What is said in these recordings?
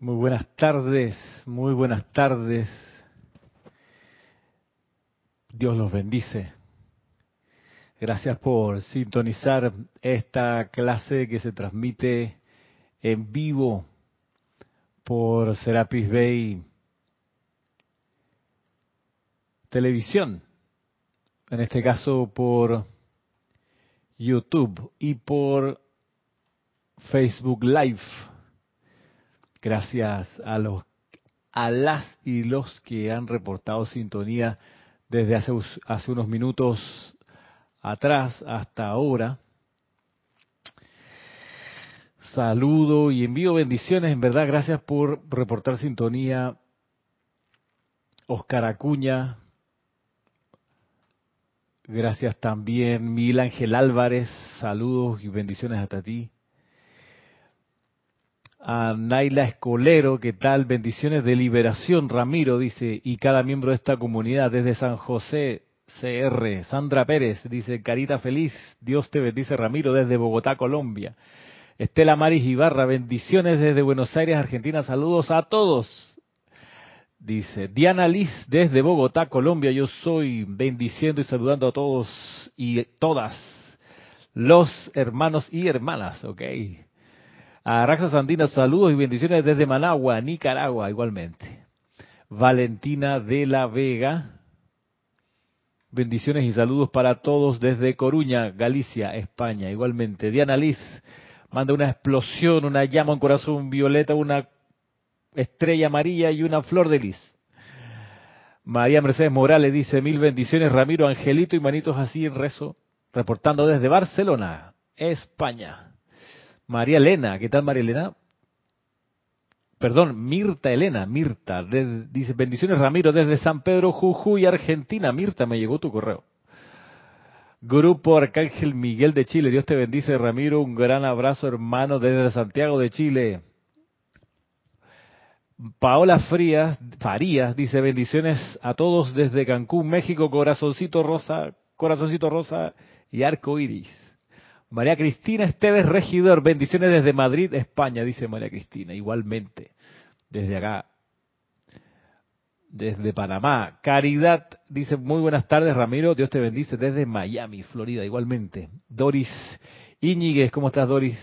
Muy buenas tardes, muy buenas tardes. Dios los bendice. Gracias por sintonizar esta clase que se transmite en vivo por Serapis Bay Televisión, en este caso por YouTube y por Facebook Live. Gracias a los a las y los que han reportado sintonía desde hace, hace unos minutos atrás hasta ahora. Saludo y envío bendiciones, en verdad, gracias por reportar sintonía. Oscar Acuña, gracias también. Miguel Ángel Álvarez, saludos y bendiciones hasta ti a Naila Escolero, ¿qué tal? Bendiciones de liberación, Ramiro dice, y cada miembro de esta comunidad desde San José, CR. Sandra Pérez dice, Carita Feliz, Dios te bendice, Ramiro, desde Bogotá, Colombia. Estela Maris Ibarra, bendiciones desde Buenos Aires, Argentina, saludos a todos. Dice, Diana Liz, desde Bogotá, Colombia, yo soy bendiciendo y saludando a todos y todas los hermanos y hermanas, ok. A Raxa Sandina, saludos y bendiciones desde Managua, Nicaragua, igualmente. Valentina de la Vega, bendiciones y saludos para todos desde Coruña, Galicia, España, igualmente. Diana Liz, manda una explosión, una llama, un corazón violeta, una estrella amarilla y una flor de lis. María Mercedes Morales dice mil bendiciones, Ramiro, Angelito y manitos así en rezo, reportando desde Barcelona, España. María Elena, ¿qué tal María Elena? Perdón, Mirta Elena, Mirta, dice bendiciones Ramiro desde San Pedro, Jujuy, Argentina. Mirta, me llegó tu correo. Grupo Arcángel Miguel de Chile, Dios te bendice Ramiro, un gran abrazo hermano desde Santiago de Chile. Paola Frías, Farías dice bendiciones a todos desde Cancún, México, corazoncito rosa, corazoncito rosa y arco iris. María Cristina Esteves Regidor, bendiciones desde Madrid, España, dice María Cristina, igualmente, desde acá, desde Panamá. Caridad dice, muy buenas tardes Ramiro, Dios te bendice desde Miami, Florida, igualmente. Doris Iñiguez, ¿cómo estás Doris?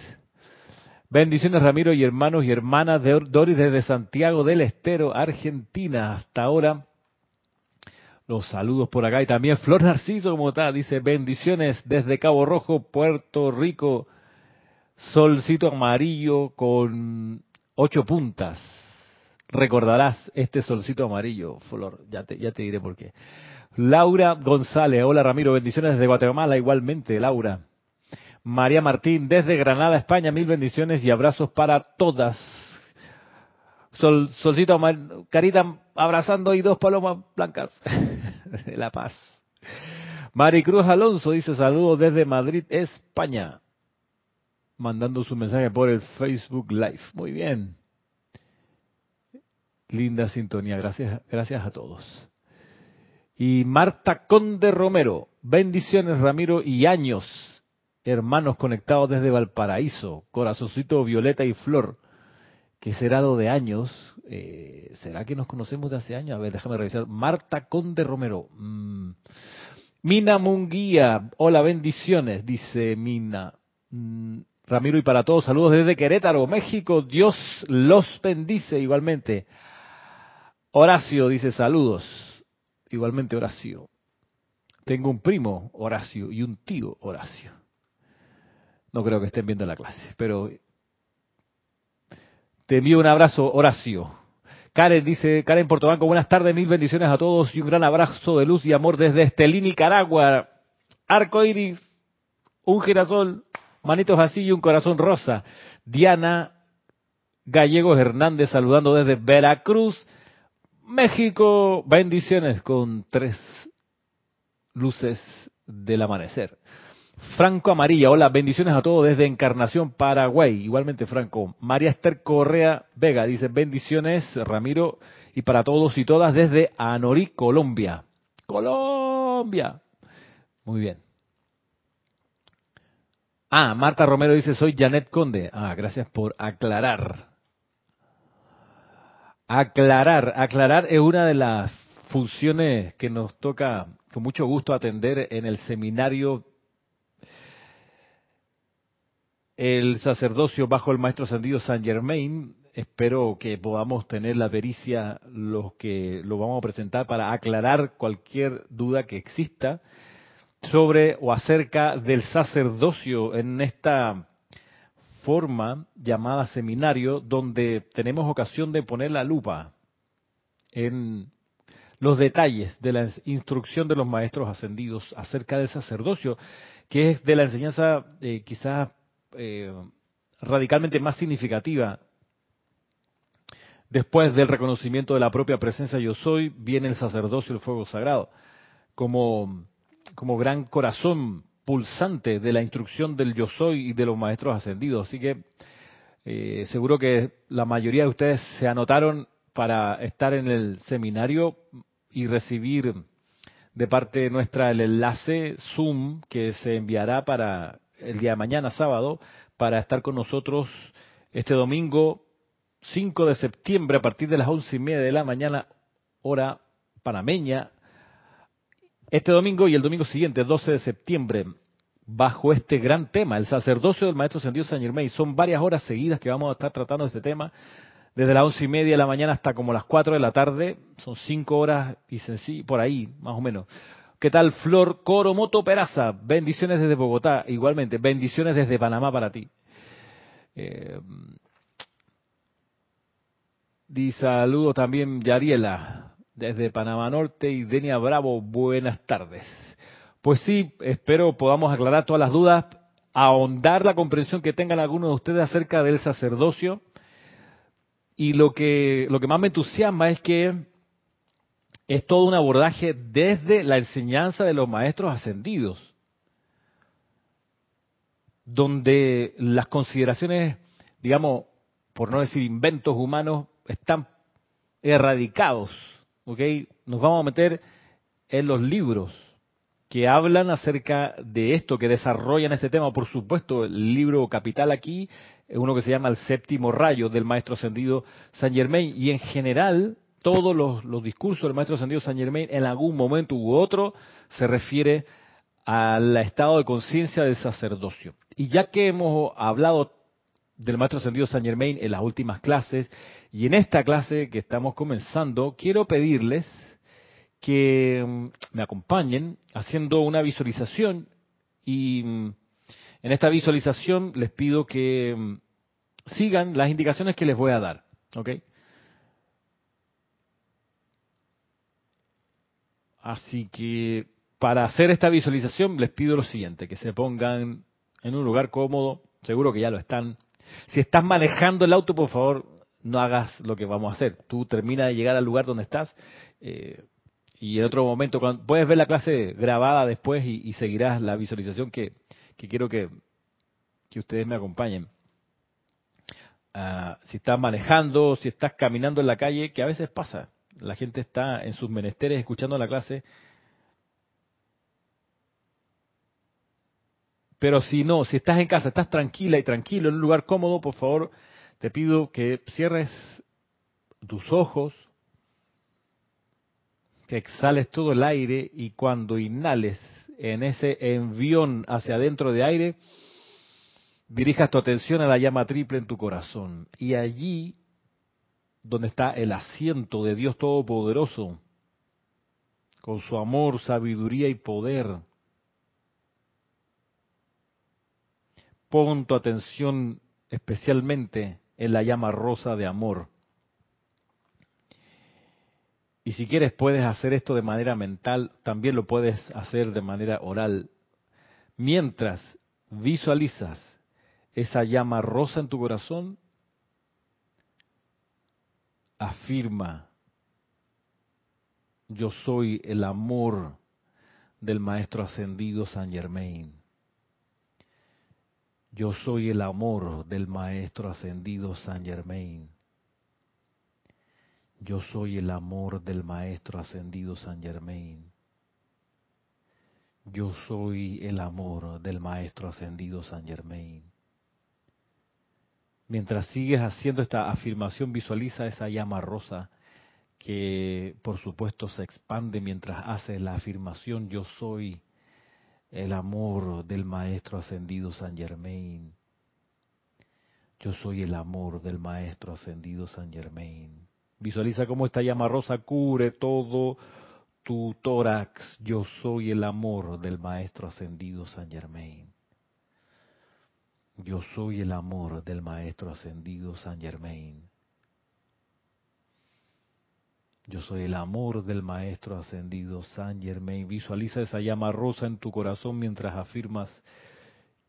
Bendiciones Ramiro y hermanos y hermanas de Doris desde Santiago del Estero, Argentina, hasta ahora. Los saludos por acá y también Flor Narciso, como está, dice bendiciones desde Cabo Rojo, Puerto Rico, solcito amarillo con ocho puntas. Recordarás este solcito amarillo, Flor, ya te, ya te diré por qué. Laura González, hola Ramiro, bendiciones desde Guatemala, igualmente, Laura. María Martín, desde Granada, España, mil bendiciones y abrazos para todas. Sol, solcito, carita abrazando y dos palomas blancas. de La Paz. Maricruz Alonso dice saludos desde Madrid, España. Mandando su mensaje por el Facebook Live. Muy bien. Linda sintonía. Gracias, gracias a todos. Y Marta Conde Romero. Bendiciones, Ramiro y años. Hermanos conectados desde Valparaíso. Corazoncito Violeta y Flor que será de años. Eh, ¿Será que nos conocemos de hace años? A ver, déjame revisar. Marta Conde Romero. Mm. Mina Munguía. Hola, bendiciones, dice Mina. Mm. Ramiro y para todos, saludos desde Querétaro, México. Dios los bendice igualmente. Horacio dice saludos. Igualmente Horacio. Tengo un primo, Horacio, y un tío, Horacio. No creo que estén viendo la clase, pero te envío un abrazo, Horacio. Karen dice, Karen Portobanco, buenas tardes, mil bendiciones a todos y un gran abrazo de luz y amor desde Estelín, Nicaragua. Arco iris, un girasol, manitos así y un corazón rosa. Diana Gallegos Hernández saludando desde Veracruz, México. Bendiciones con tres luces del amanecer. Franco Amarilla, hola, bendiciones a todos desde Encarnación, Paraguay. Igualmente, Franco. María Esther Correa Vega dice bendiciones, Ramiro, y para todos y todas desde Anorí, Colombia. Colombia. Muy bien. Ah, Marta Romero dice, soy Janet Conde. Ah, gracias por aclarar. Aclarar, aclarar es una de las funciones que nos toca con mucho gusto atender en el seminario el sacerdocio bajo el maestro ascendido San Germain. Espero que podamos tener la pericia los que lo vamos a presentar para aclarar cualquier duda que exista sobre o acerca del sacerdocio en esta forma llamada seminario donde tenemos ocasión de poner la lupa en los detalles de la instrucción de los maestros ascendidos acerca del sacerdocio, que es de la enseñanza eh, quizás eh, radicalmente más significativa. Después del reconocimiento de la propia presencia yo soy, viene el sacerdocio, el fuego sagrado, como, como gran corazón pulsante de la instrucción del yo soy y de los maestros ascendidos. Así que eh, seguro que la mayoría de ustedes se anotaron para estar en el seminario y recibir de parte nuestra el enlace Zoom que se enviará para el día de mañana, sábado, para estar con nosotros este domingo 5 de septiembre a partir de las once y media de la mañana, hora panameña, este domingo y el domingo siguiente, 12 de septiembre, bajo este gran tema, el sacerdocio del Maestro Ascendido San Germain. Son varias horas seguidas que vamos a estar tratando este tema, desde las once y media de la mañana hasta como las 4 de la tarde. Son cinco horas y por ahí, más o menos. ¿Qué tal, Flor Coromoto Peraza? Bendiciones desde Bogotá, igualmente. Bendiciones desde Panamá para ti. Eh, saludo también Yariela desde Panamá Norte y Denia Bravo, buenas tardes. Pues sí, espero podamos aclarar todas las dudas, ahondar la comprensión que tengan algunos de ustedes acerca del sacerdocio. Y lo que, lo que más me entusiasma es que es todo un abordaje desde la enseñanza de los maestros ascendidos, donde las consideraciones, digamos, por no decir inventos humanos, están erradicados nos vamos a meter en los libros que hablan acerca de esto, que desarrollan este tema. Por supuesto, el libro capital aquí es uno que se llama El séptimo rayo del maestro ascendido San Germain. Y en general, todos los, discursos del maestro ascendido San Germain en algún momento u otro se refiere al estado de conciencia del sacerdocio. Y ya que hemos hablado del maestro ascendido San Germain en las últimas clases y en esta clase que estamos comenzando, quiero pedirles que mm, me acompañen haciendo una visualización y mm, en esta visualización les pido que mm, sigan las indicaciones que les voy a dar, ¿ok? Así que para hacer esta visualización les pido lo siguiente, que se pongan en un lugar cómodo, seguro que ya lo están, si estás manejando el auto, por favor, no hagas lo que vamos a hacer. Tú termina de llegar al lugar donde estás eh, y en otro momento, cuando, puedes ver la clase grabada después y, seguirás la visualización que, quiero que, que, ustedes me acompañen. Ah, si estás manejando, si estás caminando en la calle, que a veces pasa, la gente está en sus menesteres escuchando la clase Pero si no, si estás en casa, estás tranquila y tranquilo en un lugar cómodo, por favor, te pido que cierres tus ojos, que exhales todo el aire y cuando inhales en ese envión hacia adentro de aire, dirijas tu atención a la llama triple en tu corazón. Y allí, donde está el asiento de Dios Todopoderoso, con su amor, sabiduría y poder, Pon tu atención especialmente en la llama rosa de amor. Y si quieres puedes hacer esto de manera mental, también lo puedes hacer de manera oral. Mientras visualizas esa llama rosa en tu corazón, afirma, yo soy el amor del Maestro Ascendido San Germain. Yo soy el amor del Maestro Ascendido San Germain. Yo soy el amor del Maestro Ascendido San Germain. Yo soy el amor del Maestro Ascendido San Germain. Mientras sigues haciendo esta afirmación, visualiza esa llama rosa que por supuesto se expande mientras haces la afirmación yo soy el amor del Maestro Ascendido San Germain. Yo soy el amor del Maestro Ascendido San Germain. Visualiza cómo esta llama rosa cubre todo tu tórax. Yo soy el amor del Maestro Ascendido San Germain. Yo soy el amor del Maestro Ascendido San Germain. Yo soy el amor del Maestro Ascendido San Germain. Visualiza esa llama rosa en tu corazón mientras afirmas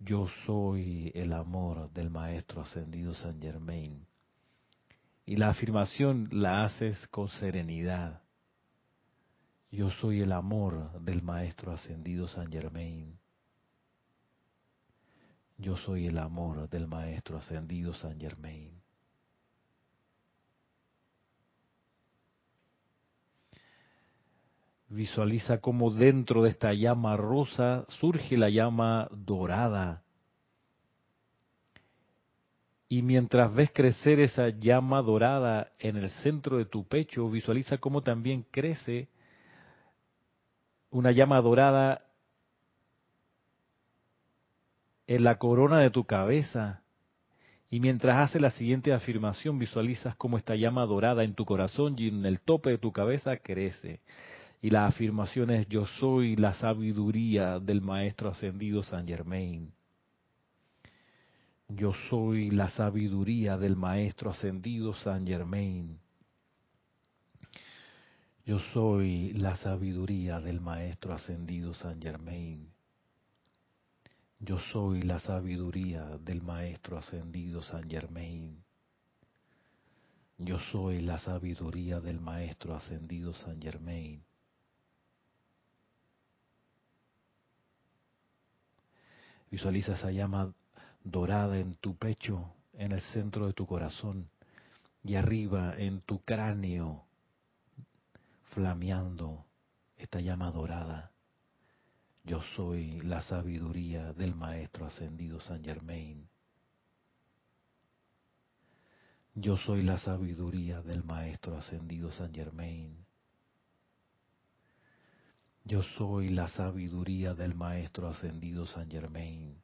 yo soy el amor del Maestro Ascendido San Germain. Y la afirmación la haces con serenidad. Yo soy el amor del Maestro Ascendido San Germain. Yo soy el amor del Maestro Ascendido San Germain. Visualiza cómo dentro de esta llama rosa surge la llama dorada. Y mientras ves crecer esa llama dorada en el centro de tu pecho, visualiza cómo también crece una llama dorada en la corona de tu cabeza. Y mientras haces la siguiente afirmación, visualizas cómo esta llama dorada en tu corazón y en el tope de tu cabeza crece. Y la afirmación es, yo soy la sabiduría del Maestro Ascendido San Germain. Yo soy la sabiduría del Maestro Ascendido San Germain. Yo soy la sabiduría del Maestro Ascendido San Germain. Yo soy la sabiduría del Maestro Ascendido San Germain. Yo soy la sabiduría del Maestro Ascendido San Germain. Visualiza esa llama dorada en tu pecho, en el centro de tu corazón y arriba en tu cráneo, flameando esta llama dorada. Yo soy la sabiduría del Maestro Ascendido San Germain. Yo soy la sabiduría del Maestro Ascendido San Germain. Yo soy la sabiduría del Maestro Ascendido San Germain.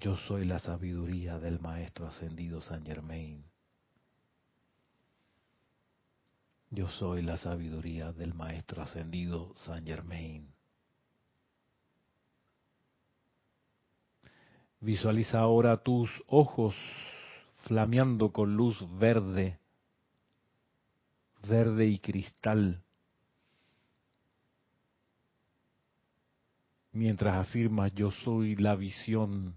Yo soy la sabiduría del Maestro Ascendido San Germain. Yo soy la sabiduría del Maestro Ascendido San Germain. Visualiza ahora tus ojos flameando con luz verde, verde y cristal, mientras afirmas yo soy la visión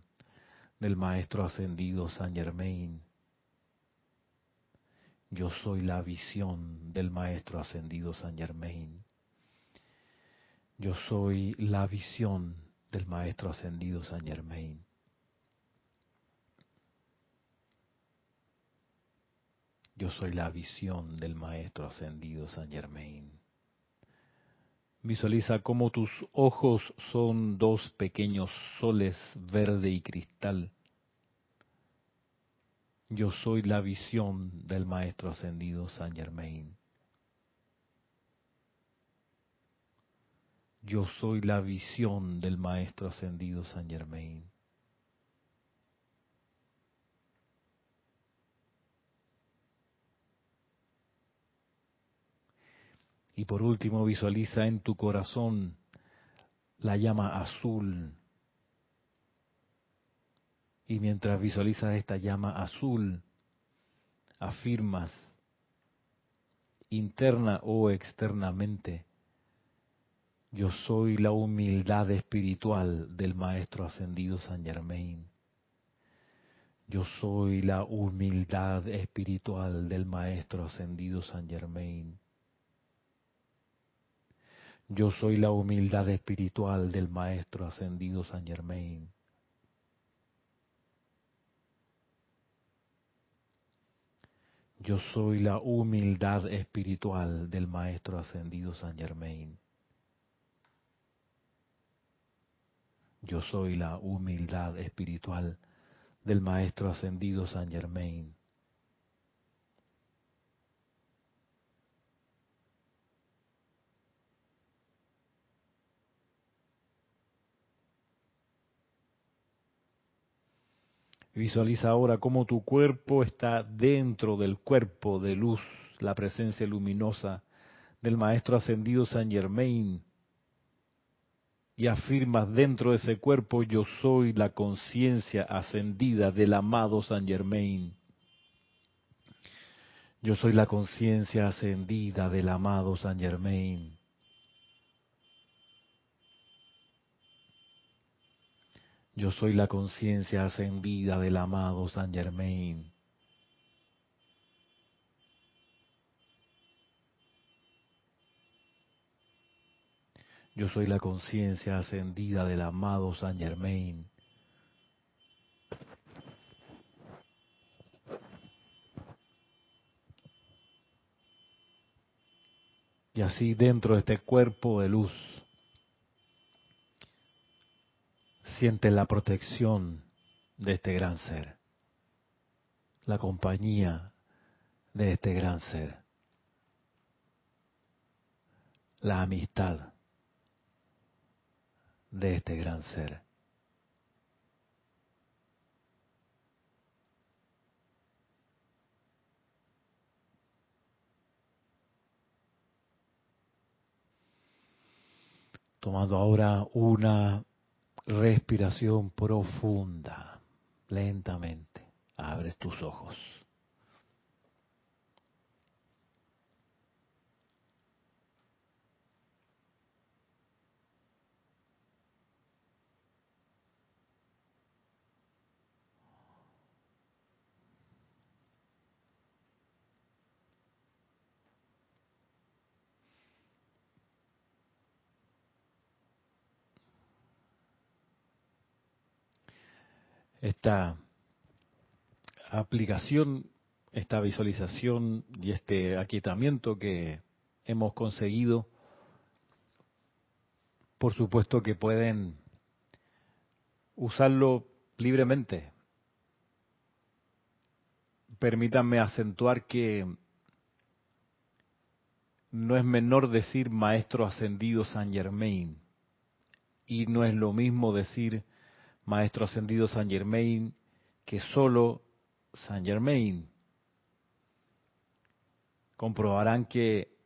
del Maestro Ascendido San Germain. Yo soy la visión del Maestro Ascendido San Germain. Yo soy la visión del Maestro Ascendido San Germain. Yo soy la visión del Maestro Ascendido San Germain. Visualiza cómo tus ojos son dos pequeños soles verde y cristal. Yo soy la visión del Maestro Ascendido San Germain. Yo soy la visión del Maestro Ascendido San Germain. Y por último, visualiza en tu corazón la llama azul. Y mientras visualizas esta llama azul, afirmas interna o externamente, yo soy la humildad espiritual del Maestro Ascendido San Germain. Yo soy la humildad espiritual del Maestro Ascendido San Germain. Yo soy la humildad espiritual del Maestro Ascendido San Germain. Yo soy la humildad espiritual del Maestro Ascendido San Germain. Yo soy la humildad espiritual del Maestro Ascendido San Germain. Visualiza ahora cómo tu cuerpo está dentro del cuerpo de luz, la presencia luminosa del Maestro Ascendido San Germain. Y afirmas dentro de ese cuerpo, yo soy la conciencia ascendida del amado San Germain. Yo soy la conciencia ascendida del amado San Germain. Yo soy la conciencia ascendida del amado San Germain. Yo soy la conciencia ascendida del amado San Germain. Y así dentro de este cuerpo de luz siente la protección de este gran ser, la compañía de este gran ser, la amistad de este gran ser. Tomando ahora una respiración profunda, lentamente. Abres tus ojos. Esta aplicación, esta visualización y este aquietamiento que hemos conseguido, por supuesto que pueden usarlo libremente. Permítanme acentuar que no es menor decir maestro ascendido San Germain y no es lo mismo decir Maestro Ascendido San Germain que solo San Germain. Comprobarán que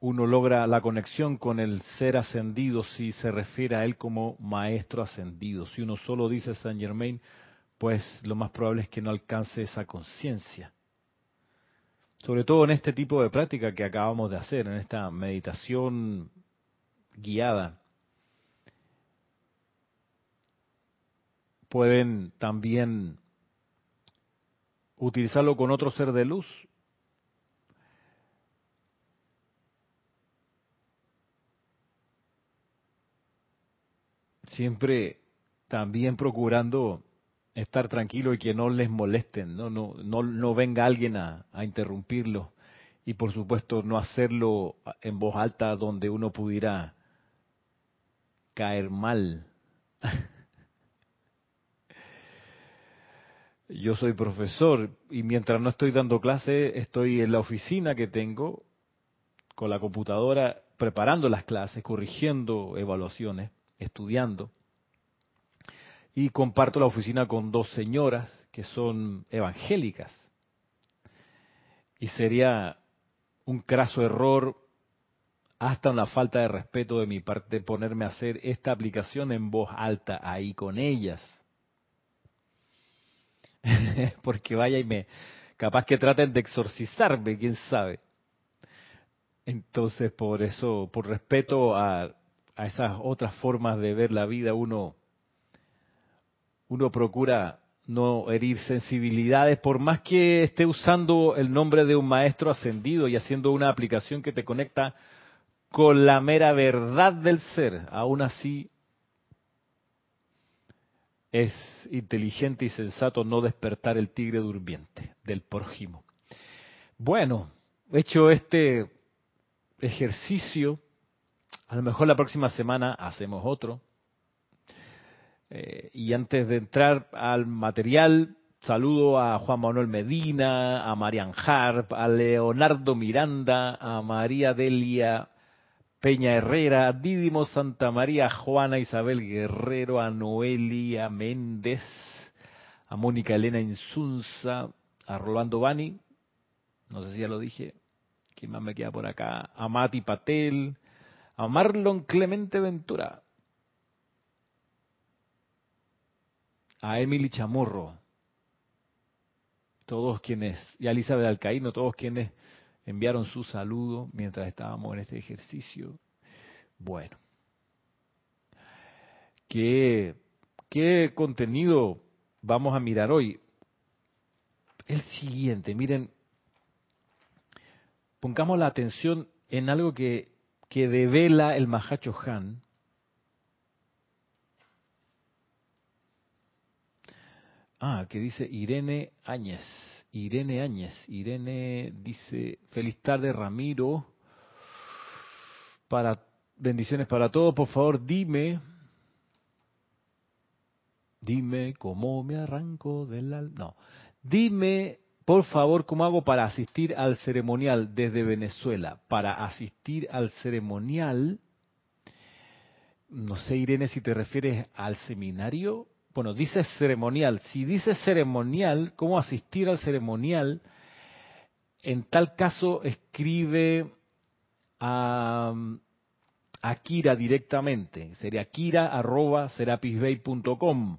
uno logra la conexión con el ser ascendido si se refiere a él como maestro ascendido. Si uno solo dice San Germain, pues lo más probable es que no alcance esa conciencia. Sobre todo en este tipo de práctica que acabamos de hacer, en esta meditación guiada. Pueden también utilizarlo con otro ser de luz. Siempre también procurando estar tranquilo y que no les molesten, no, no, no, no venga alguien a, a interrumpirlo y por supuesto no hacerlo en voz alta donde uno pudiera caer mal. Yo soy profesor y mientras no estoy dando clase, estoy en la oficina que tengo con la computadora preparando las clases, corrigiendo evaluaciones, estudiando. Y comparto la oficina con dos señoras que son evangélicas. Y sería un craso error, hasta una falta de respeto de mi parte, ponerme a hacer esta aplicación en voz alta ahí con ellas porque vaya y me, capaz que traten de exorcizarme, quién sabe. Entonces, por eso, por respeto a, a esas otras formas de ver la vida, uno, uno procura no herir sensibilidades, por más que esté usando el nombre de un maestro ascendido y haciendo una aplicación que te conecta con la mera verdad del ser, aún así es inteligente y sensato no despertar el tigre durmiente. del prójimo. Bueno, hecho este ejercicio, a lo mejor la próxima semana hacemos otro. Eh, y antes de entrar al material, saludo a Juan Manuel Medina, a Marian Harp, a Leonardo Miranda, a María Delia Peña Herrera, a Dídimo Santa María, Juana Isabel Guerrero, a Noelia Méndez, a Mónica Elena Insunza, a Rolando Bani, no sé si ya lo dije, ¿quién más me queda por acá? A Mati Patel, a Marlon Clemente Ventura, a Emily Chamorro, todos quienes, y a Elizabeth Alcaíno, todos quienes enviaron su saludo mientras estábamos en este ejercicio. Bueno, ¿qué, qué contenido vamos a mirar hoy? El siguiente, miren, pongamos la atención en algo que, que devela el Mahacho Han. Ah, que dice Irene Áñez. Irene Áñez. Irene dice, feliz tarde Ramiro. Para bendiciones para todos, por favor dime, dime cómo me arranco del... No, dime por favor, ¿cómo hago para asistir al ceremonial desde Venezuela? Para asistir al ceremonial, no sé, Irene, si te refieres al seminario. Bueno, dice ceremonial. Si dice ceremonial, ¿cómo asistir al ceremonial? En tal caso, escribe a, Kira directamente. Sería kira.serapisbay.com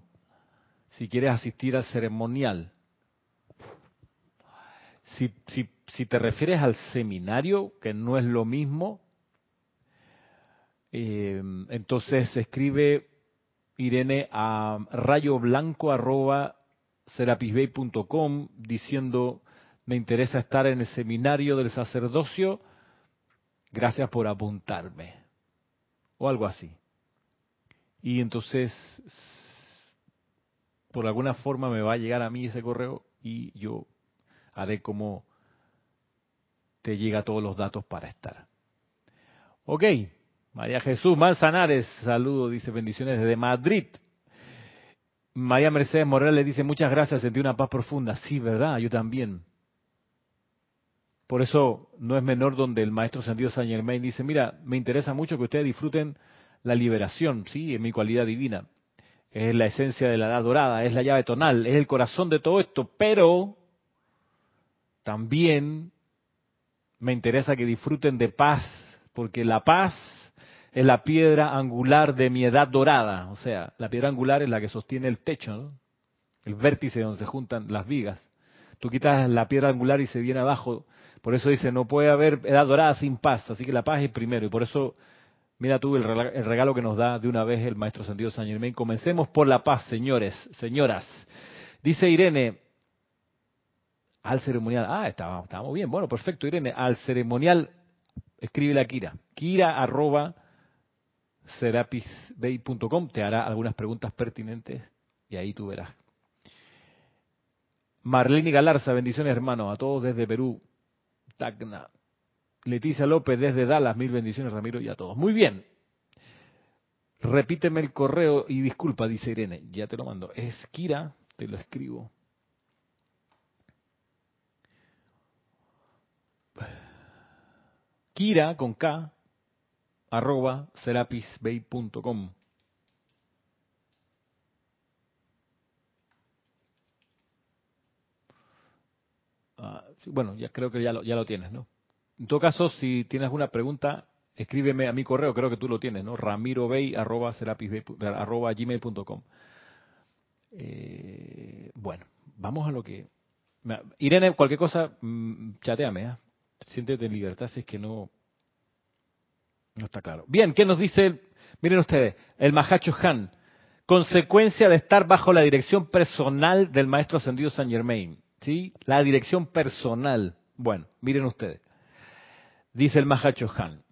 si quieres asistir al ceremonial. Si te refieres al seminario, que no es lo mismo, eh, entonces escribe Irene a rayoblanco.com diciendo me interesa estar en el seminario del sacerdocio, gracias por apuntarme. O algo así. Y entonces, por alguna forma me va a llegar a mí ese correo y yo haré como te llega todos los datos para estar. Ok, María Jesús Manzanares, saludo, dice bendiciones desde Madrid. María Mercedes Morales le dice muchas gracias, sentí una paz profunda. Sí, ¿verdad? Yo también. Por eso no es menor donde el maestro Sentido Saint Germain dice, mira, me interesa mucho que ustedes disfruten la liberación, sí, en mi cualidad divina. Es la esencia de la edad dorada, es la llave tonal, es el corazón de todo esto, pero también me interesa que disfruten de paz, porque la paz es la piedra angular de mi edad dorada. O sea, la piedra angular es la que sostiene el techo, el vértice donde se juntan las vigas. Tú quitas la piedra angular y se viene abajo. Por eso dice, no puede haber edad dorada sin paz. Así que la paz es primero. Y por eso, mira tú el regalo que nos da de una vez el Maestro Sentido San Germain. Comencemos por la paz, señores, señoras. Dice Irene, al ceremonial. Ah, estábamos, estábamos bien. Bueno, perfecto, Irene. Al ceremonial, escribe a Kira. Kira arroba serapisbay.com. Te hará algunas preguntas pertinentes y ahí tú verás. Marlene Galarza, bendiciones hermanos, a todos desde Perú. Tacna. Leticia López desde Dallas, mil bendiciones Ramiro y a todos. Muy bien. Repíteme el correo y disculpa, dice Irene. Ya te lo mando. Es Kira, te lo escribo. Kira con K arroba serapisbay.com. Ah, bueno, ya creo que ya lo, ya lo tienes, ¿no? En todo caso, si tienes alguna pregunta, escríbeme a mi correo, creo que tú lo tienes, ¿no? ramirobay arroba, arroba gmail.com. Eh, bueno, vamos a lo que... Irene, cualquier cosa, mm, chateame, ¿eh? siéntete en libertad si es que no, no está claro. Bien, ¿qué nos dice? Miren ustedes, el Mahacho Han. Consecuencia de estar bajo la dirección personal del Maestro Ascendido San Germain. ¿Sí? La dirección personal. Bueno, miren ustedes. Dice el Mahacho Han.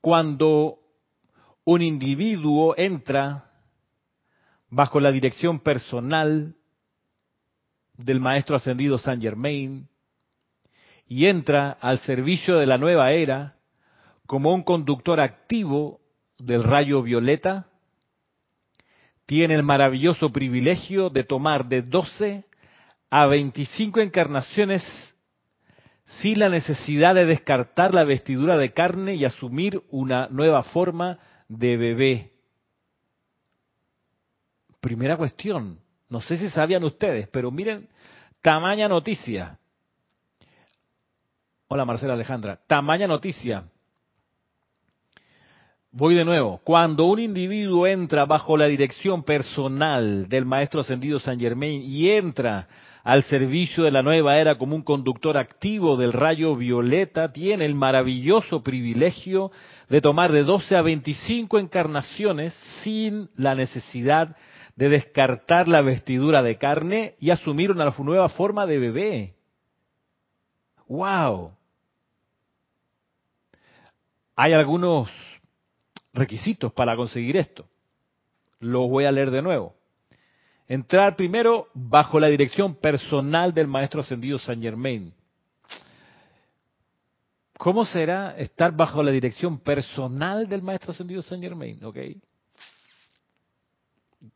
Cuando un individuo entra bajo la dirección personal del Maestro Ascendido San Germain y entra al servicio de la nueva era como un conductor activo del rayo violeta, tiene el maravilloso privilegio de tomar de 12 a 25 encarnaciones sin la necesidad de descartar la vestidura de carne y asumir una nueva forma de bebé. Primera cuestión, no sé si sabían ustedes, pero miren, tamaña noticia. Hola Marcela Alejandra, tamaña noticia. Voy de nuevo. Cuando un individuo entra bajo la dirección personal del Maestro Ascendido San Germain y entra al servicio de la nueva era como un conductor activo del rayo violeta, tiene el maravilloso privilegio de tomar de 12 a 25 encarnaciones sin la necesidad de descartar la vestidura de carne y asumir una nueva forma de bebé. ¡Wow! Hay algunos requisitos para conseguir esto. Los voy a leer de nuevo. Entrar primero bajo la dirección personal del Maestro Ascendido San Germain. ¿Cómo será estar bajo la dirección personal del Maestro Ascendido San Germain? ¿Ok?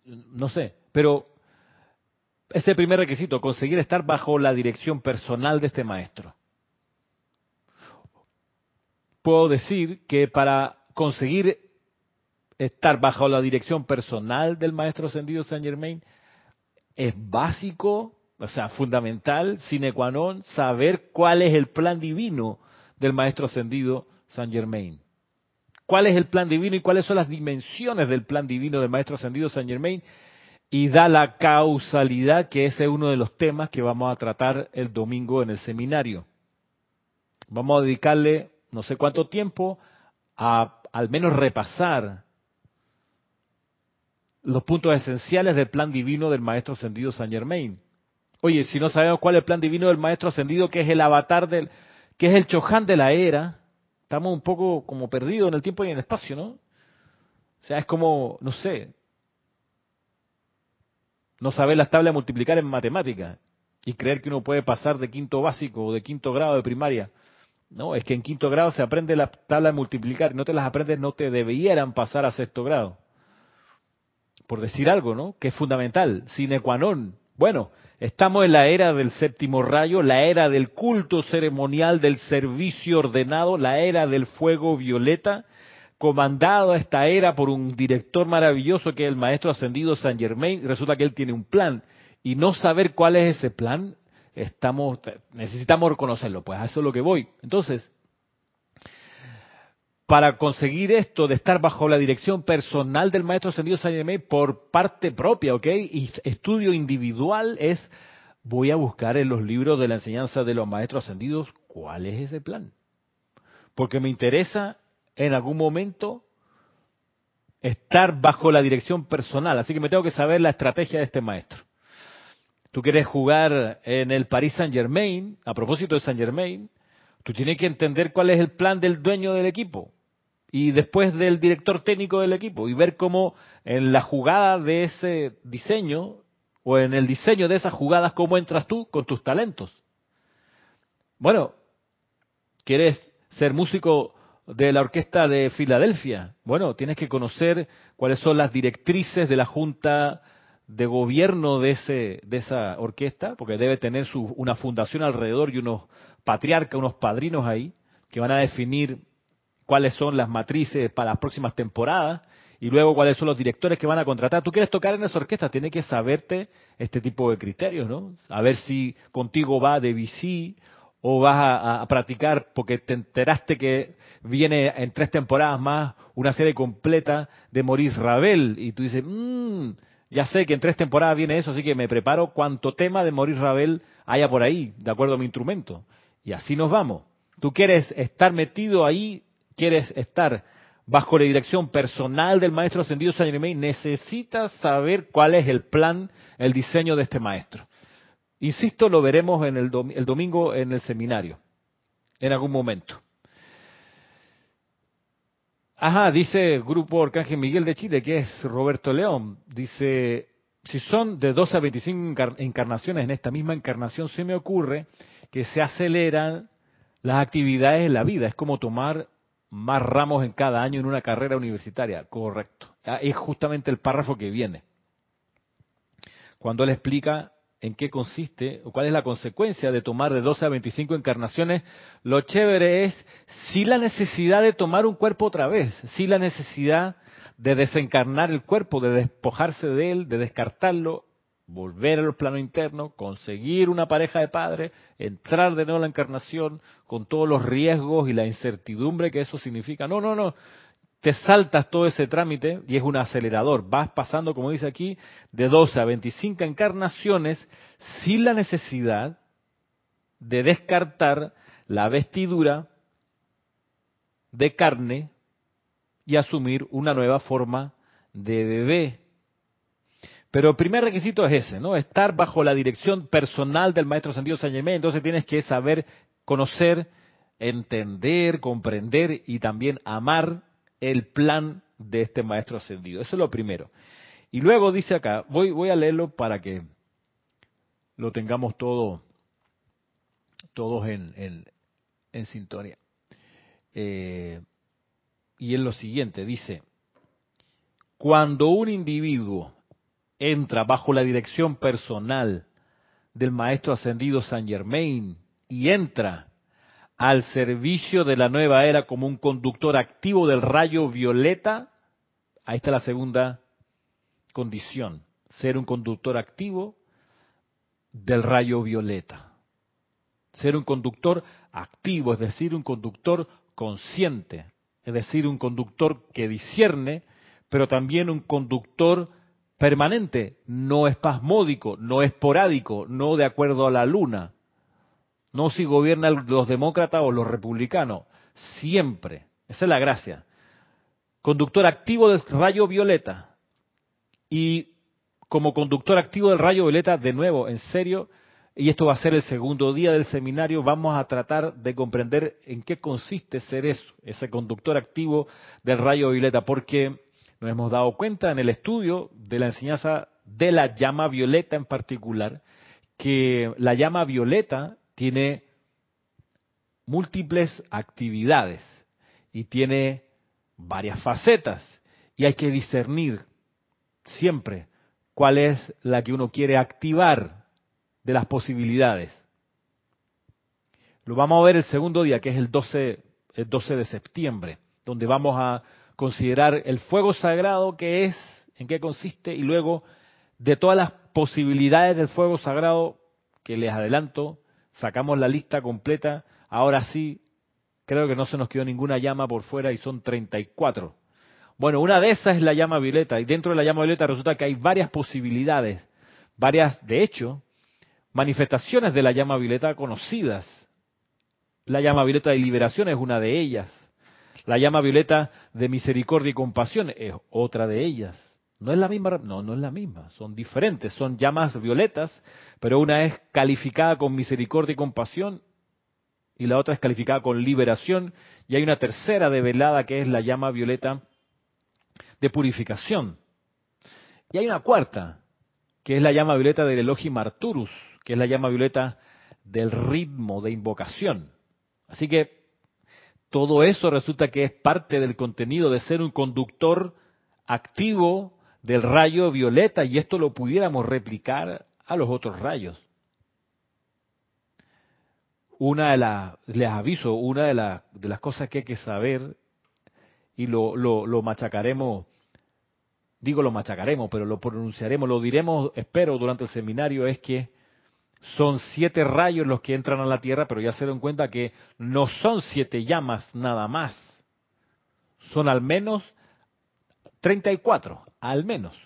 No sé, pero ese primer requisito, conseguir estar bajo la dirección personal de este Maestro. Puedo decir que para conseguir estar bajo la dirección personal del Maestro Ascendido San Germain, es básico, o sea, fundamental, sine qua non, saber cuál es el plan divino del Maestro Ascendido San Germain. ¿Cuál es el plan divino y cuáles son las dimensiones del plan divino del Maestro Ascendido San Germain? Y da la causalidad, que ese es uno de los temas que vamos a tratar el domingo en el seminario. Vamos a dedicarle no sé cuánto tiempo a al menos repasar los puntos esenciales del plan divino del Maestro Ascendido San Germain. Oye, si no sabemos cuál es el plan divino del Maestro Ascendido, que es el avatar del, que es el Chohan de la era, estamos un poco como perdidos en el tiempo y en el espacio, ¿no? O sea, es como, no sé, no saber las tablas de multiplicar en matemática y creer que uno puede pasar de quinto básico o de quinto grado de primaria. No, es que en quinto grado se aprende la tabla de multiplicar no te las aprendes, no te debieran pasar a sexto grado por decir algo, ¿no? Que es fundamental, sine qua non. Bueno, estamos en la era del séptimo rayo, la era del culto ceremonial, del servicio ordenado, la era del fuego violeta, comandado a esta era por un director maravilloso que es el maestro ascendido San Germain. Resulta que él tiene un plan y no saber cuál es ese plan, estamos necesitamos reconocerlo. Pues a eso es lo que voy. Entonces, para conseguir esto de estar bajo la dirección personal del maestro ascendido San Germain por parte propia, ¿ok? Y estudio individual es, voy a buscar en los libros de la enseñanza de los maestros ascendidos cuál es ese plan. Porque me interesa en algún momento estar bajo la dirección personal, así que me tengo que saber la estrategia de este maestro. Tú quieres jugar en el Paris Saint Germain, a propósito de Saint Germain, tú tienes que entender cuál es el plan del dueño del equipo y después del director técnico del equipo y ver cómo en la jugada de ese diseño o en el diseño de esas jugadas, cómo entras tú con tus talentos. Bueno, ¿quieres ser músico de la orquesta de Filadelfia? Bueno, tienes que conocer cuáles son las directrices de la junta de gobierno de, ese, de esa orquesta, porque debe tener su, una fundación alrededor y unos patriarcas, unos padrinos ahí, que van a definir cuáles son las matrices para las próximas temporadas y luego cuáles son los directores que van a contratar. Tú quieres tocar en esa orquesta, tienes que saberte este tipo de criterios, ¿no? A ver si contigo va de bici o vas a, practicar porque te enteraste que viene en tres temporadas más una serie completa de Maurice Ravel y tú dices, mmm, ya sé que en tres temporadas viene eso, así que me preparo cuanto tema de Maurice Ravel haya por ahí, de acuerdo a mi instrumento. Y así nos vamos. Tú quieres estar metido ahí quieres estar bajo la dirección personal del maestro ascendido San Germain, necesitas saber cuál es el plan, el diseño de este maestro. Insisto, lo veremos en el, el domingo en el seminario, en algún momento. Ajá, dice Grupo Arcángel Miguel de Chile, que es Roberto León. Dice, si son de 12 a 25 encarnaciones en esta misma encarnación, se me ocurre que se aceleran las actividades en la vida. Es como tomar más ramos en cada año en una carrera universitaria. Correcto. Ah, es justamente el párrafo que viene. Cuando él explica en qué consiste o cuál es la consecuencia de tomar de 12 a 25 encarnaciones, lo chévere es si la necesidad de tomar un cuerpo otra vez, si la necesidad de desencarnar el cuerpo, de despojarse de él, de descartarlo, volver a los planos internos, conseguir una pareja de padres, entrar de nuevo a la encarnación con todos los riesgos y la incertidumbre que eso significa. No, no, no. Te saltas todo ese trámite y es un acelerador. Vas pasando, como dice aquí, de 12 a 25 encarnaciones sin la necesidad de descartar la vestidura de carne y asumir una nueva forma de bebé pero el primer requisito es ese, ¿no? Estar bajo la dirección personal del maestro Santiago San Germain. Entonces tienes que saber conocer, entender, comprender y también amar el plan de este maestro ascendido. Eso es lo primero. Y luego dice acá, voy, voy a leerlo para que lo tengamos todo, todos en, en, sintonía. Eh, y en lo siguiente, dice, cuando un individuo entra bajo la dirección personal del Maestro Ascendido San Germain y entra al servicio de la nueva era como un conductor activo del rayo violeta, ahí está la segunda condición, ser un conductor activo del rayo violeta. Ser un conductor activo, es decir, un conductor consciente, es decir, un conductor que discierne, pero también un conductor permanente, no espasmódico, no esporádico, no de acuerdo a la luna, no si gobiernan los demócratas o los republicanos, siempre. Esa es la gracia. Conductor activo del rayo violeta. Y como conductor activo del rayo violeta, de nuevo, en serio, y esto va a ser el segundo día del seminario, vamos a tratar de comprender en qué consiste ser eso, ese conductor activo del rayo violeta, porque nos hemos dado cuenta en el estudio de la enseñanza de la llama violeta en particular, que la llama violeta tiene múltiples actividades y tiene varias facetas y hay que discernir siempre cuál es la que uno quiere activar de las posibilidades. Lo vamos a ver el segundo día, que es el 12, el 12 de septiembre, donde vamos a considerar el fuego sagrado que es, en qué consiste, y luego de todas las posibilidades del fuego sagrado, que les adelanto, sacamos la lista completa, ahora sí, creo que no se nos quedó ninguna llama por fuera y son 34. Bueno, una de esas es la llama violeta, y dentro de la llama violeta resulta que hay varias posibilidades, varias, de hecho, manifestaciones de la llama violeta conocidas. La llama violeta de liberación es una de ellas. La llama violeta de misericordia y compasión es otra de ellas. No es la misma, no, no es la misma, son diferentes, son llamas violetas, pero una es calificada con misericordia y compasión y la otra es calificada con liberación y hay una tercera develada que es la llama violeta de purificación. Y hay una cuarta, que es la llama violeta del Elohim Arturus, que es la llama violeta del ritmo de invocación. Así que todo eso resulta que es parte del contenido de ser un conductor activo del rayo violeta y esto lo pudiéramos replicar a los otros rayos. Una de las, les aviso, una de, de, las cosas que hay que saber, y lo, lo, lo machacaremos, digo lo machacaremos, pero lo pronunciaremos, lo diremos, espero, durante el seminario, es que son siete rayos los que entran a la Tierra, pero ya se dan cuenta que no son siete llamas nada más. Son al menos 34, al menos.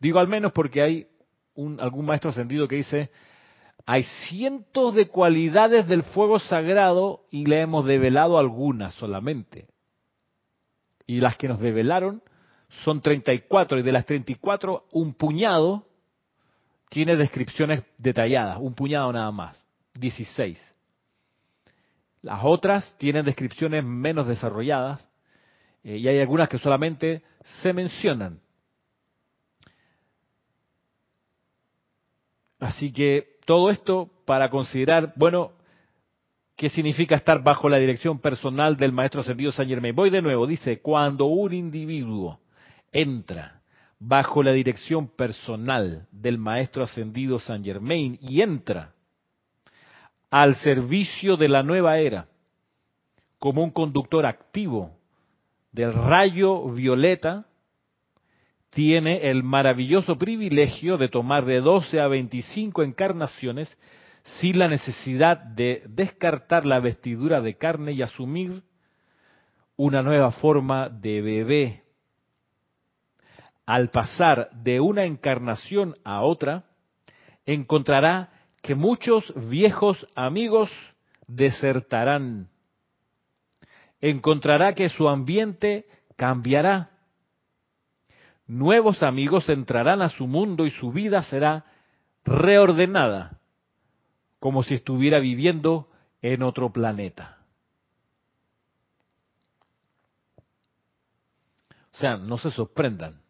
Digo al menos porque hay un, algún maestro ascendido que dice, hay cientos de cualidades del fuego sagrado y le hemos develado algunas solamente. Y las que nos develaron son 34 y de las 34 un puñado tiene descripciones detalladas, un puñado nada más, 16. Las otras tienen descripciones menos desarrolladas eh, y hay algunas que solamente se mencionan. Así que todo esto para considerar, bueno, ¿qué significa estar bajo la dirección personal del Maestro Ascendido San Germain? Voy de nuevo, dice, cuando un individuo entra bajo la dirección personal del Maestro Ascendido San Germain y entra al servicio de la nueva era como un conductor activo del rayo violeta, tiene el maravilloso privilegio de tomar de 12 a 25 encarnaciones sin la necesidad de descartar la vestidura de carne y asumir una nueva forma de bebé. Al pasar de una encarnación a otra, encontrará que muchos viejos amigos desertarán. Encontrará que su ambiente cambiará nuevos amigos entrarán a su mundo y su vida será reordenada, como si estuviera viviendo en otro planeta. O sea, no se sorprendan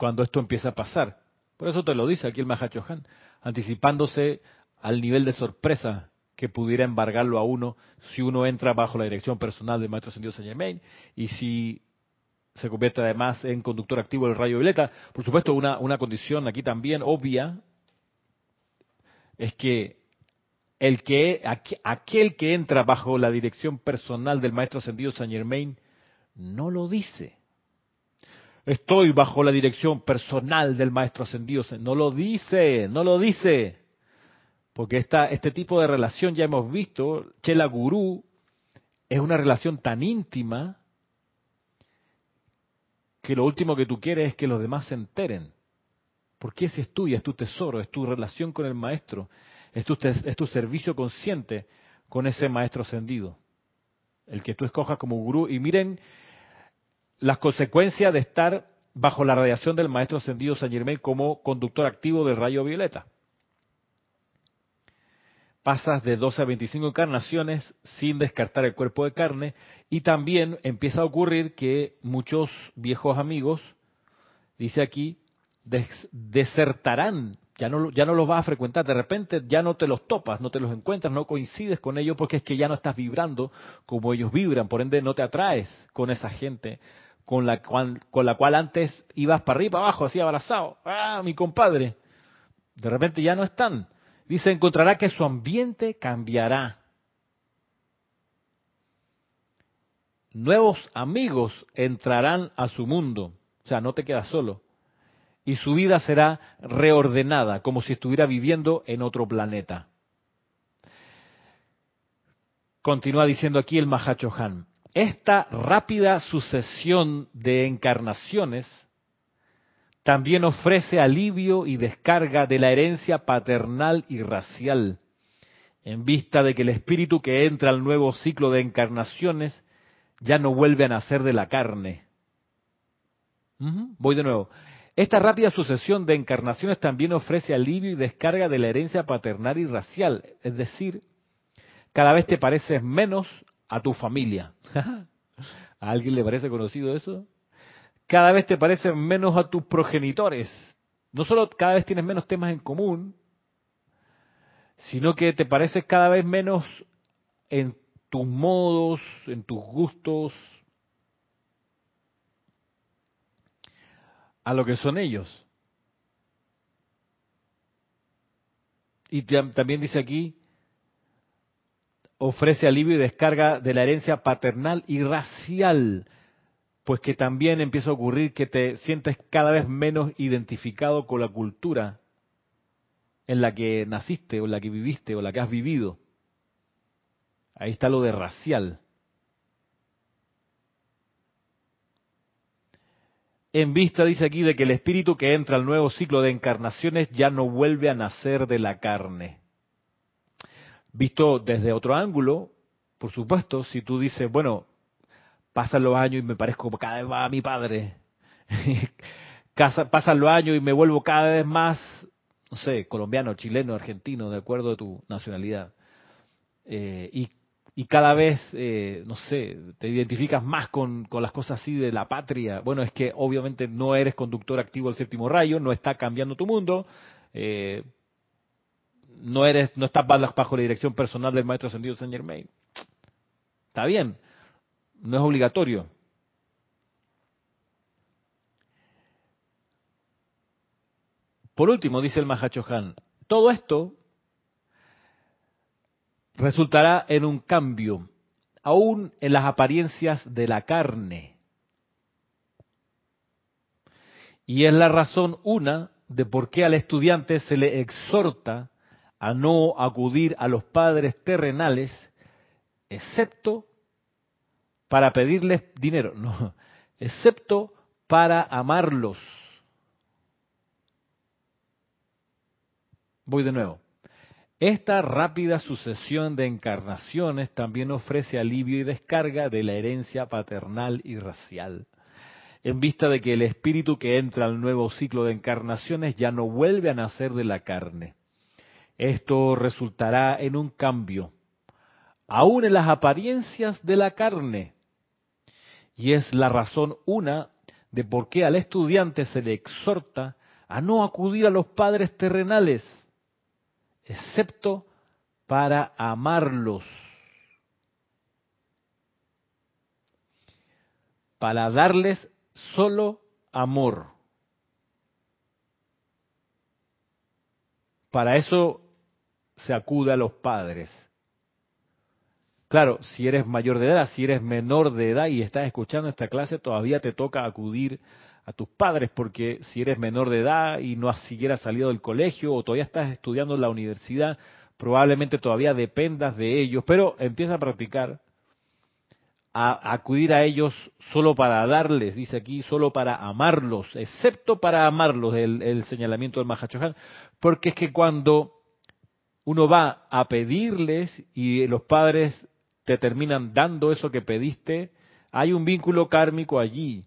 cuando esto empieza a pasar. Por eso te lo dice aquí el Mahachohan, anticipándose al nivel de sorpresa que pudiera embargarlo a uno si uno entra bajo la dirección personal del Maestro Ascendido Saint Germain y si se convierte además en conductor activo del rayo violeta. Por supuesto, una, una condición aquí también obvia es que el que aquel que entra bajo la dirección personal del maestro ascendido Saint Germain no lo dice. Estoy bajo la dirección personal del maestro ascendido. No lo dice, no lo dice. Porque esta, este tipo de relación ya hemos visto, Chela Gurú, es una relación tan íntima que lo último que tú quieres es que los demás se enteren. Porque ese es tuyo, es tu tesoro, es tu relación con el maestro, es tu, es tu servicio consciente con ese maestro ascendido. El que tú escojas como gurú. Y miren las consecuencias de estar bajo la radiación del maestro ascendido San Germain como conductor activo del rayo violeta. Pasas de 12 a 25 encarnaciones sin descartar el cuerpo de carne y también empieza a ocurrir que muchos viejos amigos, dice aquí, desertarán, ya no, ya no los vas a frecuentar, de repente ya no te los topas, no te los encuentras, no coincides con ellos porque es que ya no estás vibrando como ellos vibran, por ende no te atraes con esa gente con la cual, con la cual antes ibas para arriba, para abajo, así abrazado, ah, mi compadre, de repente ya no están Dice, encontrará que su ambiente cambiará. Nuevos amigos entrarán a su mundo. O sea, no te quedas solo. Y su vida será reordenada, como si estuviera viviendo en otro planeta. Continúa diciendo aquí el Mahachohan. Esta rápida sucesión de encarnaciones también ofrece alivio y descarga de la herencia paternal y racial, en vista de que el espíritu que entra al nuevo ciclo de encarnaciones ya no vuelve a nacer de la carne. Voy de nuevo. Esta rápida sucesión de encarnaciones también ofrece alivio y descarga de la herencia paternal y racial, es decir, cada vez te pareces menos a tu familia. ¿A alguien le parece conocido eso? cada vez te parecen menos a tus progenitores. No solo cada vez tienes menos temas en común, sino que te pareces cada vez menos en tus modos, en tus gustos, a lo que son ellos. Y también dice aquí, ofrece alivio y descarga de la herencia paternal y racial pues que también empieza a ocurrir que te sientes cada vez menos identificado con la cultura en la que naciste o en la que viviste o la que has vivido. Ahí está lo de racial. En vista, dice aquí, de que el espíritu que entra al nuevo ciclo de encarnaciones ya no vuelve a nacer de la carne. Visto desde otro ángulo, por supuesto, si tú dices, bueno, pasan los años y me parezco cada vez más a mi padre. pasan los años y me vuelvo cada vez más, no sé, colombiano, chileno, argentino, de acuerdo a tu nacionalidad. Eh, y, y, cada vez, eh, no sé, te identificas más con, con, las cosas así de la patria. Bueno, es que obviamente no eres conductor activo del séptimo rayo, no está cambiando tu mundo. Eh, no eres, no estás bajo la dirección personal del maestro ascendido Saint Germain. Está bien, no es obligatorio. Por último, dice el Mahachohan, todo esto resultará en un cambio, aún en las apariencias de la carne. Y es la razón una de por qué al estudiante se le exhorta a no acudir a los padres terrenales, excepto para pedirles dinero, no, excepto para amarlos. Voy de nuevo. Esta rápida sucesión de encarnaciones también ofrece alivio y descarga de la herencia paternal y racial, en vista de que el espíritu que entra al nuevo ciclo de encarnaciones ya no vuelve a nacer de la carne. Esto resultará en un cambio, aún en las apariencias de la carne, y es la razón una de por qué al estudiante se le exhorta a no acudir a los padres terrenales, excepto para amarlos, para darles solo amor. Para eso se acude a los padres. Claro, si eres mayor de edad, si eres menor de edad y estás escuchando esta clase, todavía te toca acudir a tus padres, porque si eres menor de edad y no has siquiera salido del colegio o todavía estás estudiando en la universidad, probablemente todavía dependas de ellos, pero empieza a practicar, a, acudir a ellos solo para darles, dice aquí, solo para amarlos, excepto para amarlos, el, el señalamiento del Mahachohan, porque es que cuando uno va a pedirles y los padres te terminan dando eso que pediste, hay un vínculo kármico allí.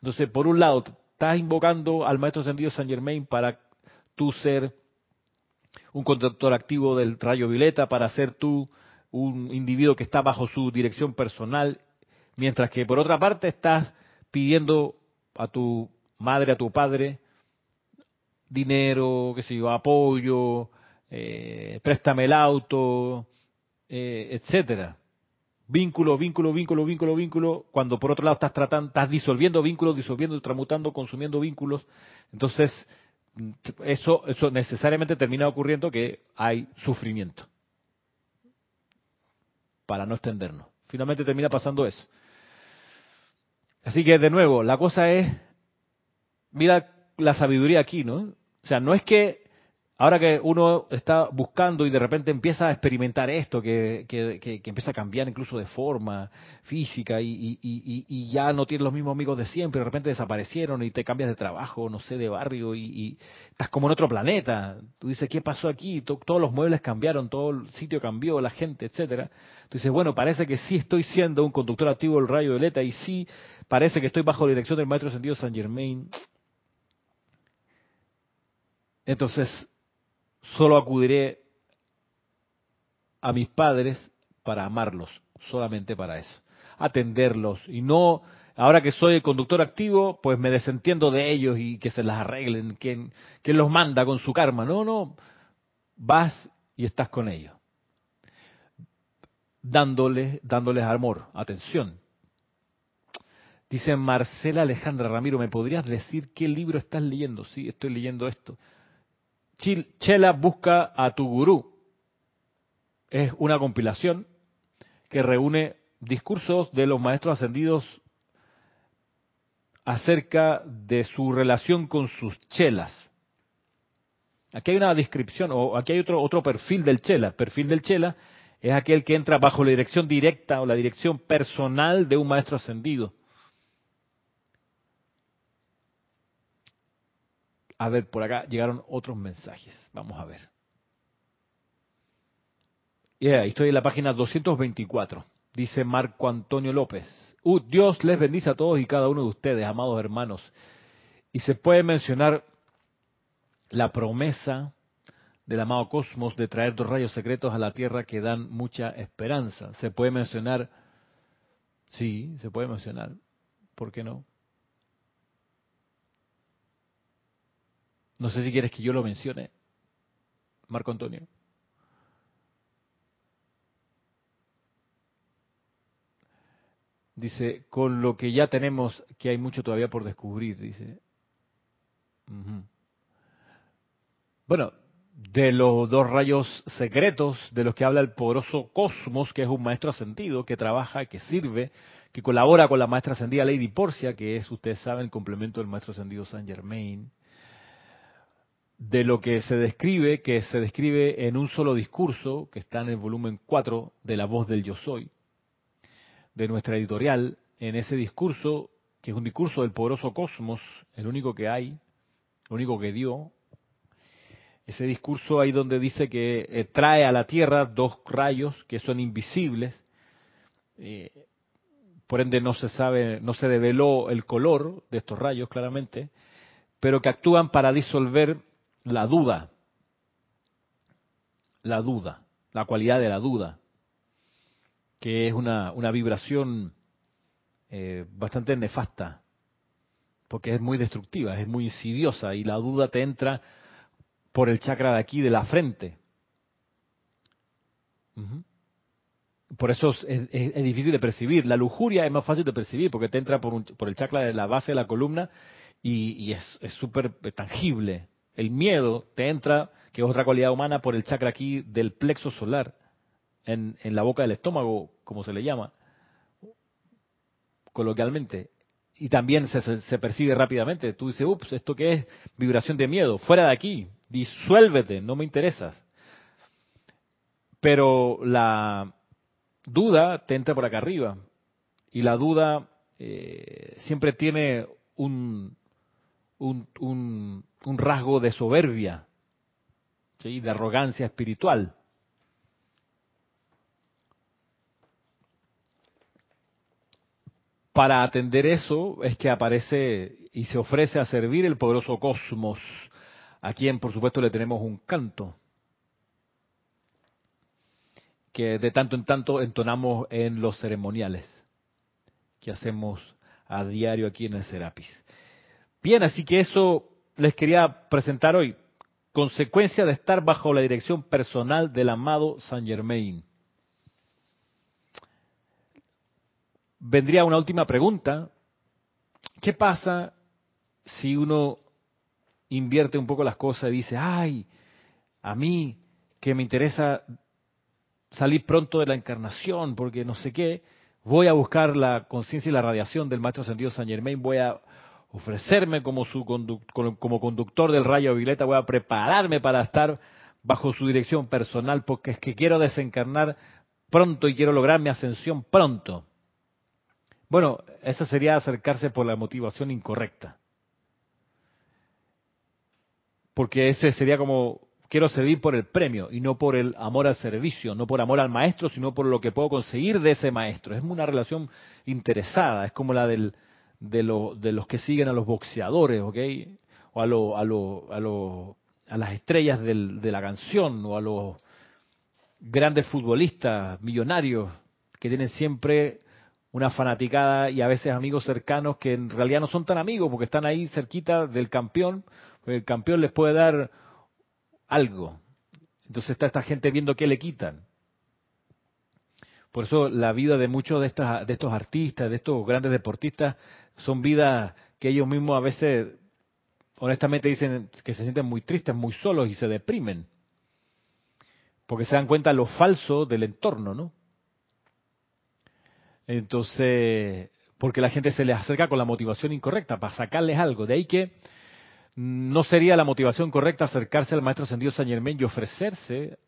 Entonces, por un lado, estás invocando al Maestro Ascendido San Germain para tú ser un conductor activo del rayo violeta, para ser tú un individuo que está bajo su dirección personal, mientras que por otra parte estás pidiendo a tu madre, a tu padre, dinero, qué sé yo, apoyo, eh, préstame el auto, eh, etcétera vínculo, vínculo, vínculo, vínculo, vínculo, cuando por otro lado estás tratando, estás disolviendo vínculos, disolviendo, transmutando, consumiendo vínculos, entonces eso, eso necesariamente termina ocurriendo que hay sufrimiento. Para no extendernos. Finalmente termina pasando eso. Así que de nuevo, la cosa es, mira la sabiduría aquí, ¿no? O sea, no es que Ahora que uno está buscando y de repente empieza a experimentar esto, que, empieza a cambiar incluso de forma física y, ya no tienes los mismos amigos de siempre, de repente desaparecieron y te cambias de trabajo, no sé, de barrio y, estás como en otro planeta. Tú dices, ¿qué pasó aquí? todos los muebles cambiaron, todo el sitio cambió, la gente, etcétera. Tú dices, bueno, parece que sí estoy siendo un conductor activo del rayo violeta y sí parece que estoy bajo la dirección del maestro sentido San Germain. Entonces, solo acudiré a mis padres para amarlos, solamente para eso, atenderlos y no, ahora que soy el conductor activo, pues me desentiendo de ellos y que se las arreglen, quien, los manda con su karma, no, no, vas y estás con ellos, dándoles, dándoles amor, atención. Dice Marcela Alejandra Ramiro, ¿me podrías decir qué libro estás leyendo? Sí, estoy leyendo esto. Chela busca a tu gurú. Es una compilación que reúne discursos de los maestros ascendidos acerca de su relación con sus chelas. Aquí hay una descripción, o aquí hay otro, otro perfil del chela. Perfil del chela es aquel que entra bajo la dirección directa o la dirección personal de un maestro ascendido. A ver, por acá llegaron otros mensajes. Vamos a ver. Yeah, estoy en la página 224. Dice Marco Antonio López. Uh, Dios les bendice a todos y cada uno de ustedes, amados hermanos. Y se puede mencionar la promesa del amado cosmos de traer dos rayos secretos a la Tierra que dan mucha esperanza. Se puede mencionar, sí, se puede mencionar, ¿por qué no? No sé si quieres que yo lo mencione, Marco Antonio. Dice, con lo que ya tenemos, que hay mucho todavía por descubrir, dice. Bueno, de los dos rayos secretos de los que habla el poderoso Cosmos, que es un maestro ascendido, que trabaja, que sirve, que colabora con la maestra ascendida Lady Porcia, que es, ustedes saben, el complemento del maestro ascendido Saint Germain. De lo que se describe, que se describe en un solo discurso, que está en el volumen 4 de La Voz del Yo Soy, de nuestra editorial, en ese discurso, que es un discurso del poderoso Cosmos, el único que hay, el único que dio, ese discurso ahí donde dice que eh, trae a la Tierra dos rayos que son invisibles, eh, por ende no se sabe, no se develó el color de estos rayos claramente, pero que actúan para disolver la duda, la duda, la cualidad de la duda, que es una, una vibración eh, bastante nefasta, porque es muy destructiva, es muy insidiosa y la duda te entra por el chakra de aquí, de la frente. Por eso es, difícil de percibir. La lujuria es más fácil de percibir porque te entra por, por el chakra de la base de la columna y, es súper tangible. El miedo te entra, que es otra cualidad humana, por el chakra aquí del plexo solar, en, en la boca del estómago, como se le llama, coloquialmente y también se, se, percibe rápidamente. Tú dices, ups, ¿esto qué es? Vibración de miedo, fuera de aquí disuélvete, no me interesas. Pero la duda te entra por acá arriba. Y la duda eh, siempre tiene un, un, un, rasgo de soberbia, de arrogancia espiritual. Para atender eso es que aparece y se ofrece a servir el poderoso cosmos a quien por supuesto le tenemos un canto que de tanto en tanto entonamos en los ceremoniales que hacemos a diario aquí en el Serapis. Bien, así que eso les quería presentar hoy. Consecuencia de estar bajo la dirección personal del amado Saint Germain. Vendría una última pregunta. ¿Qué pasa si uno invierte un poco las cosas y dice, ay, a mí que me interesa salir pronto de la encarnación porque no sé qué, voy a buscar la conciencia y la radiación del Maestro Ascendido San Germain, voy a ofrecerme como, su como conductor del rayo violeta, voy a prepararme para estar bajo su dirección personal porque es que quiero desencarnar pronto y quiero lograr mi ascensión pronto. Bueno, eso sería acercarse por la motivación incorrecta porque ese sería como quiero servir por el premio y no por el amor al servicio, no por amor al maestro, sino por lo que puedo conseguir de ese maestro. Es una relación interesada, es como la del, de, de los que siguen a los boxeadores, ¿ok? O a, lo, a, lo, a, lo, a las estrellas del, de la canción, o a los grandes futbolistas, millonarios, que tienen siempre una fanaticada y a veces amigos cercanos que en realidad no son tan amigos porque están ahí cerquita del campeón, el campeón les puede dar algo. Entonces está esta gente viendo qué le quitan. Por eso la vida de muchos de, estas, de estos artistas, de estos grandes deportistas, son vidas que ellos mismos a veces, honestamente, dicen que se sienten muy tristes, muy solos y se deprimen. Porque se dan cuenta lo falso del entorno, ¿no? Entonces, porque la gente se les acerca con la motivación incorrecta, para sacarles algo. De ahí que no sería la motivación correcta acercarse al Maestro Ascendido San Germán y ofrecerse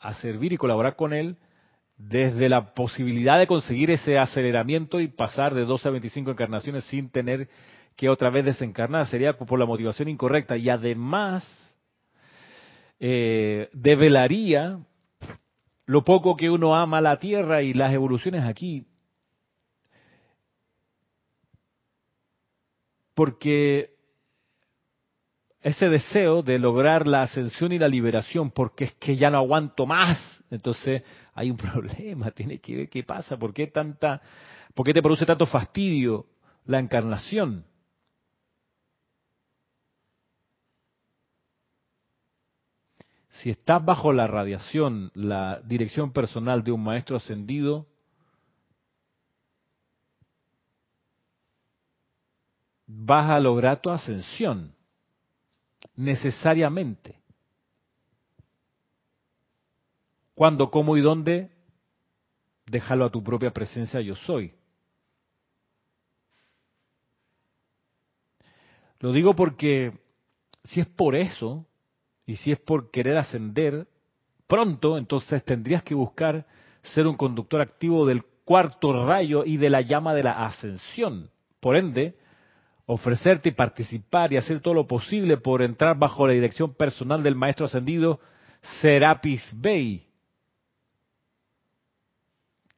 a servir y colaborar con él desde la posibilidad de conseguir ese aceleramiento y pasar de 12 a 25 encarnaciones sin tener que otra vez desencarnar. Sería por la motivación incorrecta. Y además, eh, develaría lo poco que uno ama la Tierra y las evoluciones aquí. Porque ese deseo de lograr la ascensión y la liberación, porque es que ya no aguanto más. Entonces hay un problema, tiene que ver qué pasa, por qué tanta, por qué te produce tanto fastidio la encarnación. Si estás bajo la radiación, la dirección personal de un maestro ascendido, vas a lograr tu ascensión, necesariamente. Cuándo, cómo y dónde, déjalo a tu propia presencia yo soy. Lo digo porque si es por eso, y si es por querer ascender pronto, entonces tendrías que buscar ser un conductor activo del cuarto rayo y de la llama de la ascensión. Por ende, ofrecerte y participar y hacer todo lo posible por entrar bajo la dirección personal del Maestro Ascendido Serapis Bey,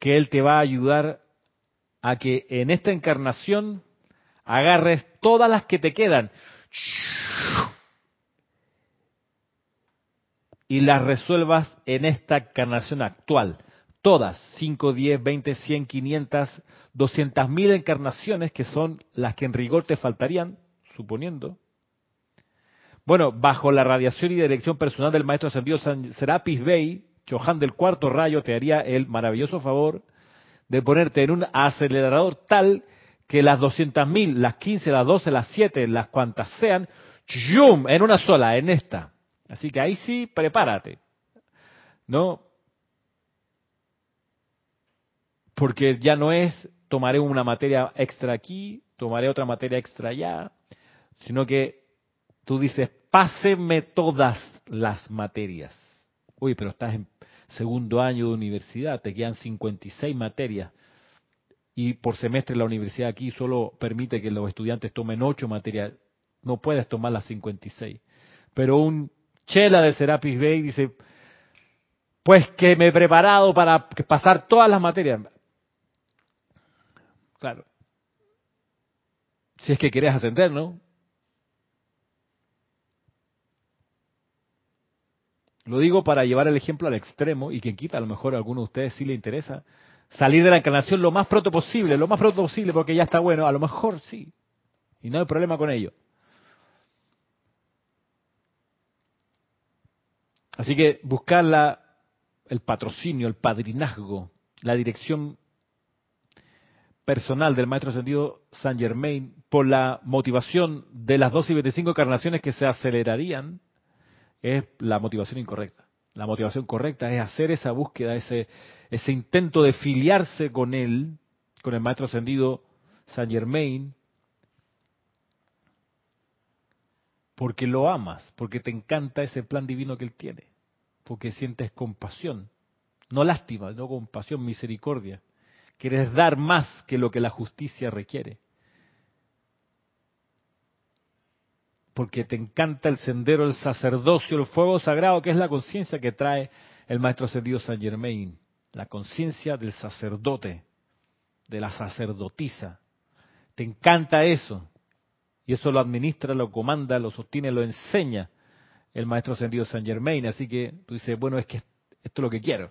que Él te va a ayudar a que en esta encarnación agarres todas las que te quedan y las resuelvas en esta encarnación actual. Todas, 5, 10, 20, 100, 500, 200 mil encarnaciones que son las que en rigor te faltarían, suponiendo. Bueno, bajo la radiación y dirección personal del maestro ascendido Serapis Bey, Chohan del cuarto rayo te haría el maravilloso favor de ponerte en un acelerador tal que las 200.000, las 15, las 12, las 7, las cuantas sean, ¡yum! en una sola, en esta. Así que ahí sí, prepárate. ¿No? Porque ya no es tomaré una materia extra aquí, tomaré otra materia extra allá, sino que tú dices, páseme todas las materias. Uy, pero estás en segundo año de universidad, te quedan 56 materias y por semestre la universidad aquí solo permite que los estudiantes tomen 8 materias, no puedes tomar las 56. Pero un chela de Serapis Bay dice, pues que me he preparado para pasar todas las materias. Claro. Si es que quieres ascender, ¿no? Lo digo para llevar el ejemplo al extremo y quien quita, a lo mejor a alguno de ustedes sí le interesa salir de la encarnación lo más pronto posible, lo más pronto posible porque ya está bueno, a lo mejor sí. Y no hay problema con ello. Así que buscar la, el patrocinio, el padrinazgo, la dirección personal del Maestro Ascendido San Germain por la motivación de las 12 y 25 encarnaciones que se acelerarían es la motivación incorrecta. La motivación correcta es hacer esa búsqueda, ese, ese intento de filiarse con él, con el maestro ascendido Saint Germain, porque lo amas, porque te encanta ese plan divino que él tiene, porque sientes compasión, no lástima, no compasión, misericordia. Quieres dar más que lo que la justicia requiere. Porque te encanta el sendero, el sacerdocio, el fuego sagrado, que es la conciencia que trae el maestro ascendido Saint Germain la conciencia del sacerdote, de la sacerdotisa. Te encanta eso. Y eso lo administra, lo comanda, lo sostiene, lo enseña el maestro ascendido San Germain. Así que tú dices, bueno, es que esto es lo que quiero.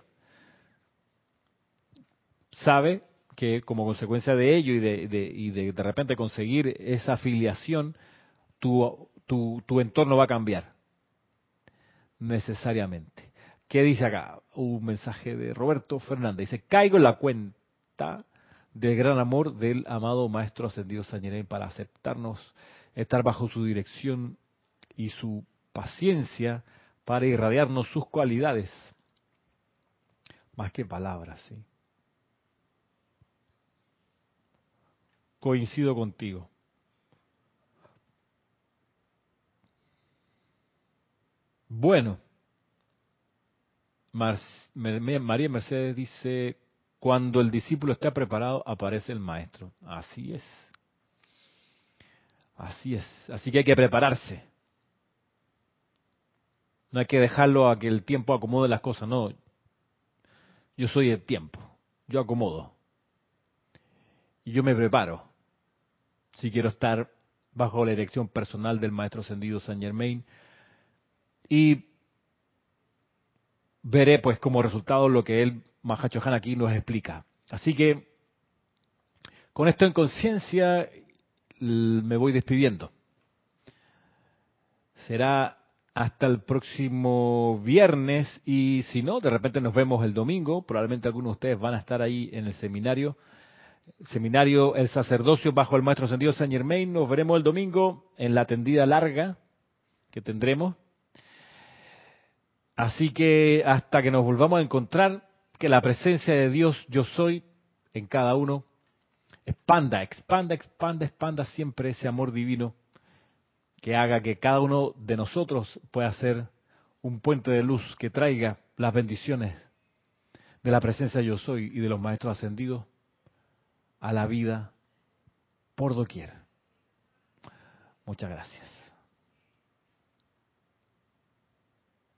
Sabe que como consecuencia de ello y de, de, y de, de repente conseguir esa afiliación, tu, tu, entorno va a cambiar. Necesariamente. ¿Qué dice acá? Un mensaje de Roberto Fernández. Dice, caigo en la cuenta del gran amor del amado Maestro Ascendido San para aceptarnos, estar bajo su dirección y su paciencia para irradiarnos sus cualidades. Más que palabras, sí. Coincido contigo. Bueno, María Mercedes dice, cuando el discípulo está preparado, aparece el maestro. Así es. Así es. Así que hay que prepararse. No hay que dejarlo a que el tiempo acomode las cosas, no. Yo soy el tiempo. Yo acomodo. Y yo me preparo. Si quiero estar bajo la dirección personal del maestro ascendido San Germain. Y veré pues como resultado lo que él, Mahachohan, aquí nos explica. Así que con esto en conciencia me voy despidiendo. Será hasta el próximo viernes y si no, de repente nos vemos el domingo. Probablemente algunos de ustedes van a estar ahí en el seminario. seminario El Sacerdocio bajo el Maestro Ascendido San Germain. Nos veremos el domingo en la tendida larga que tendremos. Así que hasta que nos volvamos a encontrar, que la presencia de Dios yo soy en cada uno expanda, expanda, expanda, expanda siempre ese amor divino que haga que cada uno de nosotros pueda ser un puente de luz que traiga las bendiciones de la presencia yo soy y de los maestros ascendidos a la vida por doquier. Muchas gracias.